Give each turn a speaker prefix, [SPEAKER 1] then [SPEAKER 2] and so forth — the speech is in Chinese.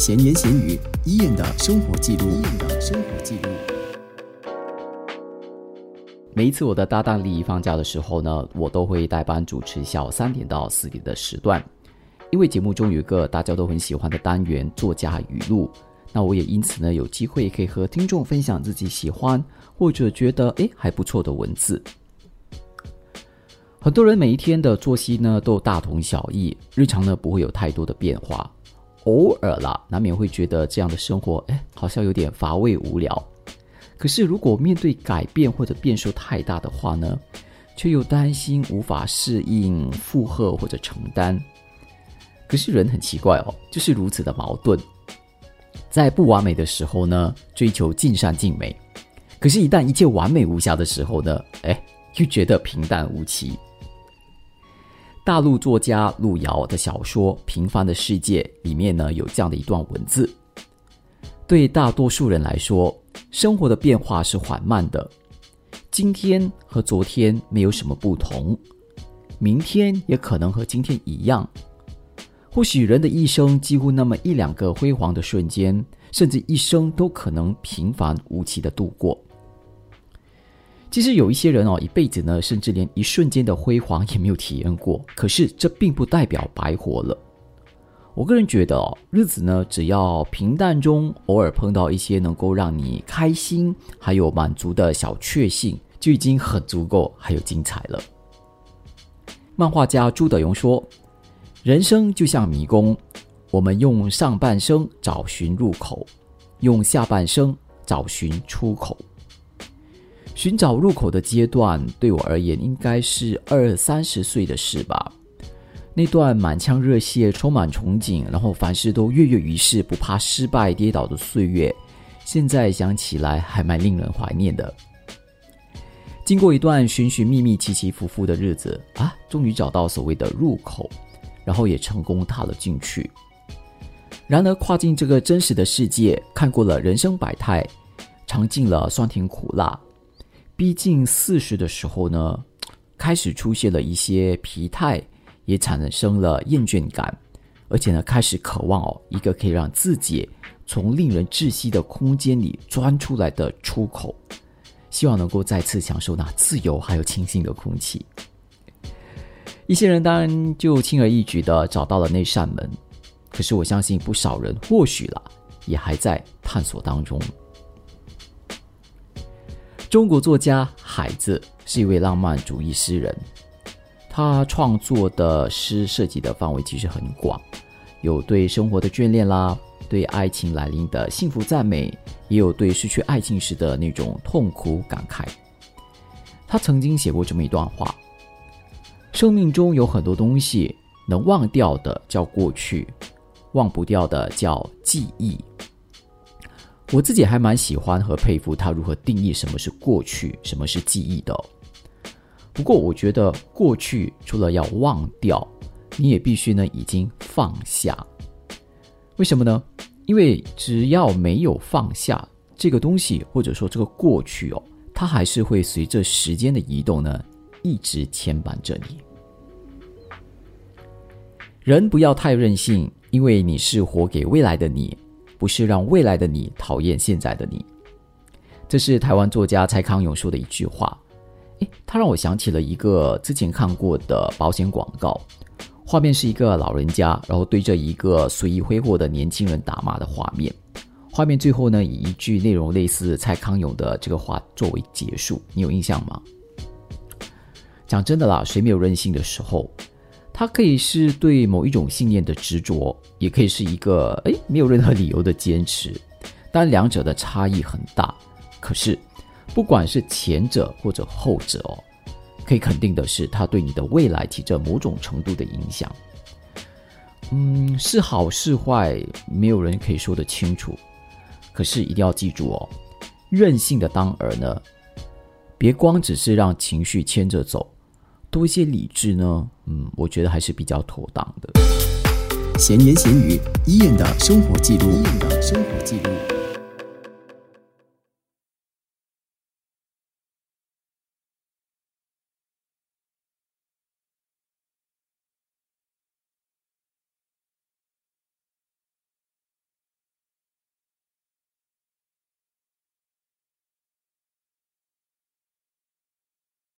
[SPEAKER 1] 闲言闲语，伊人的生活记录，伊人的生活记录。
[SPEAKER 2] 每一次我的搭档丽放假的时候呢，我都会代班主持下午三点到四点的时段。因为节目中有一个大家都很喜欢的单元——作家语录，那我也因此呢有机会可以和听众分享自己喜欢或者觉得诶还不错的文字。很多人每一天的作息呢都大同小异，日常呢不会有太多的变化，偶尔啦难免会觉得这样的生活诶好像有点乏味无聊。可是如果面对改变或者变数太大的话呢，却又担心无法适应、负荷或者承担。可是人很奇怪哦，就是如此的矛盾。在不完美的时候呢，追求尽善尽美；可是，一旦一切完美无瑕的时候呢，哎，又觉得平淡无奇。大陆作家路遥的小说《平凡的世界》里面呢，有这样的一段文字：对大多数人来说，生活的变化是缓慢的，今天和昨天没有什么不同，明天也可能和今天一样。或许人的一生几乎那么一两个辉煌的瞬间，甚至一生都可能平凡无奇的度过。其实有一些人哦，一辈子呢，甚至连一瞬间的辉煌也没有体验过。可是这并不代表白活了。我个人觉得哦，日子呢，只要平淡中偶尔碰到一些能够让你开心还有满足的小确幸，就已经很足够还有精彩了。漫画家朱德庸说。人生就像迷宫，我们用上半生找寻入口，用下半生找寻出口。寻找入口的阶段，对我而言应该是二三十岁的事吧。那段满腔热血、充满憧憬，然后凡事都跃跃欲试、不怕失败、跌倒的岁月，现在想起来还蛮令人怀念的。经过一段寻寻觅觅、起起伏伏的日子啊，终于找到所谓的入口。然后也成功踏了进去。然而，跨进这个真实的世界，看过了人生百态，尝尽了酸甜苦辣，逼近四十的时候呢，开始出现了一些疲态，也产生了厌倦感，而且呢，开始渴望哦一个可以让自己从令人窒息的空间里钻出来的出口，希望能够再次享受那自由还有清新的空气。一些人当然就轻而易举的找到了那扇门，可是我相信不少人或许啦，也还在探索当中。中国作家海子是一位浪漫主义诗人，他创作的诗涉及的范围其实很广，有对生活的眷恋啦，对爱情来临的幸福赞美，也有对失去爱情时的那种痛苦感慨。他曾经写过这么一段话。生命中有很多东西能忘掉的叫过去，忘不掉的叫记忆。我自己还蛮喜欢和佩服他如何定义什么是过去，什么是记忆的。不过，我觉得过去除了要忘掉，你也必须呢已经放下。为什么呢？因为只要没有放下这个东西，或者说这个过去哦，它还是会随着时间的移动呢。一直牵绊着你。人不要太任性，因为你是活给未来的你，不是让未来的你讨厌现在的你。这是台湾作家蔡康永说的一句话。诶，他让我想起了一个之前看过的保险广告，画面是一个老人家，然后对着一个随意挥霍的年轻人打骂的画面。画面最后呢，以一句内容类似蔡康永的这个话作为结束。你有印象吗？讲真的啦，谁没有任性的时候？它可以是对某一种信念的执着，也可以是一个诶没有任何理由的坚持。但两者的差异很大。可是，不管是前者或者后者哦，可以肯定的是，它对你的未来起着某种程度的影响。嗯，是好是坏，没有人可以说得清楚。可是一定要记住哦，任性的当儿呢，别光只是让情绪牵着走。多一些理智呢，嗯，我觉得还是比较妥当的。
[SPEAKER 1] 闲言闲语，伊人的生活记录，伊人的生活记录。